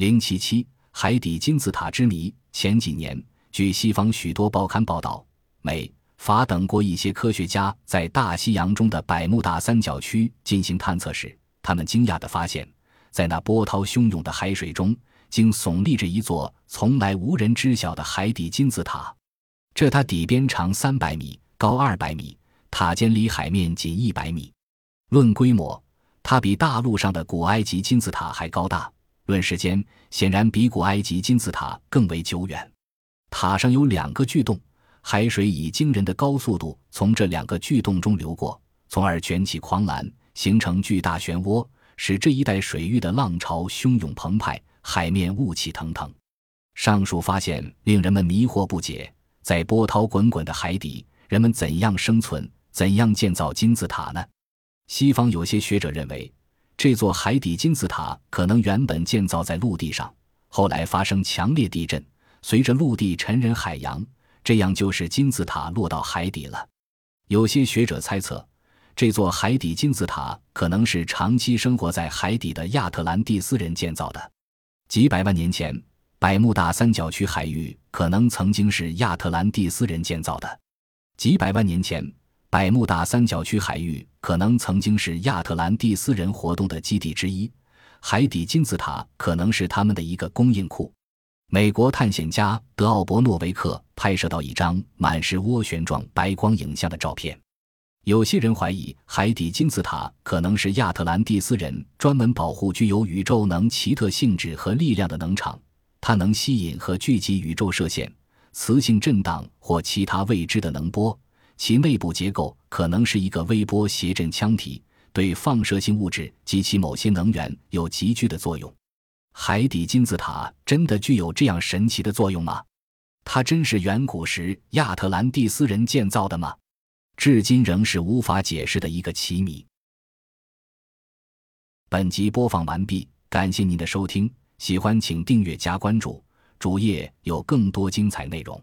零七七海底金字塔之谜。前几年，据西方许多报刊报道，美、法等国一些科学家在大西洋中的百慕大三角区进行探测时，他们惊讶地发现，在那波涛汹涌的海水中，竟耸立着一座从来无人知晓的海底金字塔。这它底边长三百米，高二百米，塔尖离海面仅一百米。论规模，它比大陆上的古埃及金字塔还高大。论时间，显然比古埃及金字塔更为久远。塔上有两个巨洞，海水以惊人的高速度从这两个巨洞中流过，从而卷起狂澜，形成巨大漩涡，使这一带水域的浪潮汹涌澎湃，海面雾气腾腾。上述发现令人们迷惑不解：在波涛滚滚的海底，人们怎样生存？怎样建造金字塔呢？西方有些学者认为。这座海底金字塔可能原本建造在陆地上，后来发生强烈地震，随着陆地沉人海洋，这样就是金字塔落到海底了。有些学者猜测，这座海底金字塔可能是长期生活在海底的亚特兰蒂斯人建造的。几百万年前，百慕大三角区海域可能曾经是亚特兰蒂斯人建造的。几百万年前。百慕大三角区海域可能曾经是亚特兰蒂斯人活动的基地之一，海底金字塔可能是他们的一个供应库。美国探险家德奥伯诺维克拍摄到一张满是涡旋状白光影像的照片。有些人怀疑海底金字塔可能是亚特兰蒂斯人专门保护具有宇宙能奇特性质和力量的能场，它能吸引和聚集宇宙射线、磁性震荡或其他未知的能波。其内部结构可能是一个微波谐振腔体，对放射性物质及其某些能源有急剧的作用。海底金字塔真的具有这样神奇的作用吗？它真是远古时亚特兰蒂斯人建造的吗？至今仍是无法解释的一个奇谜。本集播放完毕，感谢您的收听，喜欢请订阅加关注，主页有更多精彩内容。